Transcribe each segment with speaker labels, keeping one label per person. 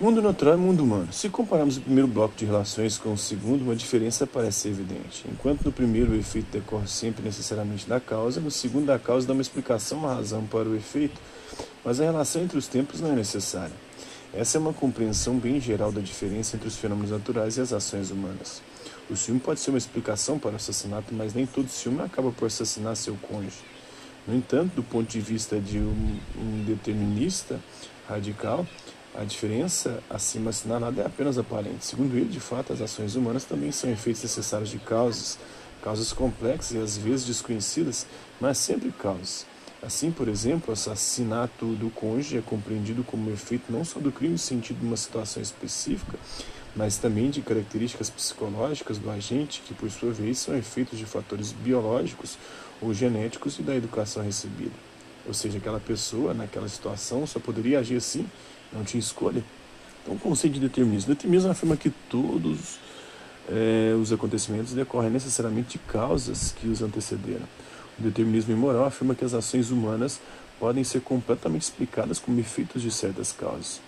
Speaker 1: Mundo natural e mundo humano. Se compararmos o primeiro bloco de relações com o segundo, uma diferença parece evidente. Enquanto no primeiro o efeito decorre sempre necessariamente da causa, no segundo a causa dá uma explicação, uma razão para o efeito, mas a relação entre os tempos não é necessária. Essa é uma compreensão bem geral da diferença entre os fenômenos naturais e as ações humanas. O ciúme pode ser uma explicação para o assassinato, mas nem todo ciúme acaba por assassinar seu cônjuge. No entanto, do ponto de vista de um, um determinista radical, a diferença acima assinalada é apenas aparente. Segundo ele, de fato, as ações humanas também são efeitos necessários de causas, causas complexas e às vezes desconhecidas, mas sempre causas. Assim, por exemplo, o assassinato do cônjuge é compreendido como efeito não só do crime sentido numa situação específica, mas também de características psicológicas do agente, que por sua vez são efeitos de fatores biológicos ou genéticos e da educação recebida. Ou seja, aquela pessoa naquela situação só poderia agir assim não tinha escolha. Então, o conceito de determinismo. Determinismo afirma que todos é, os acontecimentos decorrem necessariamente de causas que os antecederam. O determinismo imoral afirma que as ações humanas podem ser completamente explicadas como efeitos de certas causas.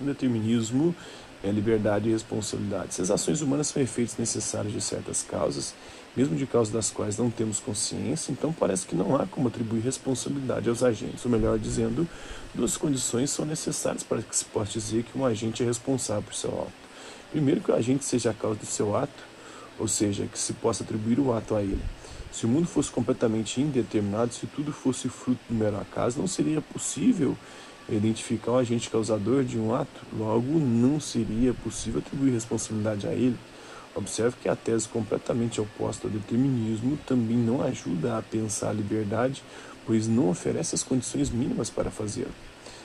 Speaker 1: O determinismo é liberdade e responsabilidade. Se as ações humanas são efeitos necessários de certas causas, mesmo de causas das quais não temos consciência, então parece que não há como atribuir responsabilidade aos agentes. Ou melhor dizendo, duas condições são necessárias para que se possa dizer que um agente é responsável por seu ato. Primeiro, que o agente seja a causa do seu ato, ou seja, que se possa atribuir o ato a ele. Se o mundo fosse completamente indeterminado, se tudo fosse fruto do mero acaso, não seria possível identificar o agente causador de um ato, logo não seria possível atribuir responsabilidade a ele. Observe que a tese completamente oposta ao determinismo também não ajuda a pensar a liberdade, pois não oferece as condições mínimas para fazê-lo.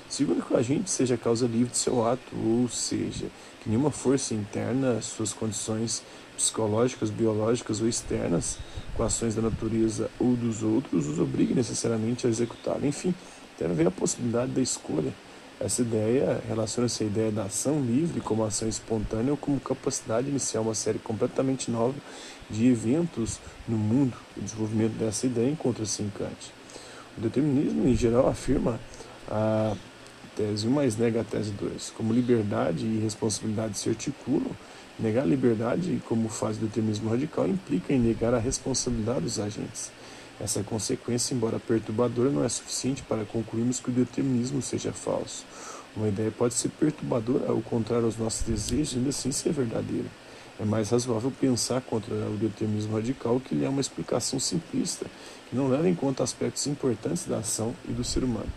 Speaker 1: Segundo que o agente seja causa livre de seu ato, ou seja, que nenhuma força interna, suas condições psicológicas, biológicas ou externas, com ações da natureza ou dos outros, os obrigue necessariamente a executá-lo. Enfim, deve haver a possibilidade da escolha. Essa ideia relaciona-se à ideia da ação livre como ação espontânea ou como capacidade de iniciar uma série completamente nova de eventos no mundo. O desenvolvimento dessa ideia encontra-se em Kant. O determinismo, em geral, afirma a tese 1 mais nega a tese 2. Como liberdade e responsabilidade se articulam, negar a liberdade, como faz o determinismo radical, implica em negar a responsabilidade dos agentes. Essa consequência, embora perturbadora, não é suficiente para concluirmos que o determinismo seja falso. Uma ideia pode ser perturbadora ao contrário aos nossos desejos ainda assim ser verdadeira. É mais razoável pensar contra o determinismo radical que lhe é uma explicação simplista, que não leva em conta aspectos importantes da ação e do ser humano.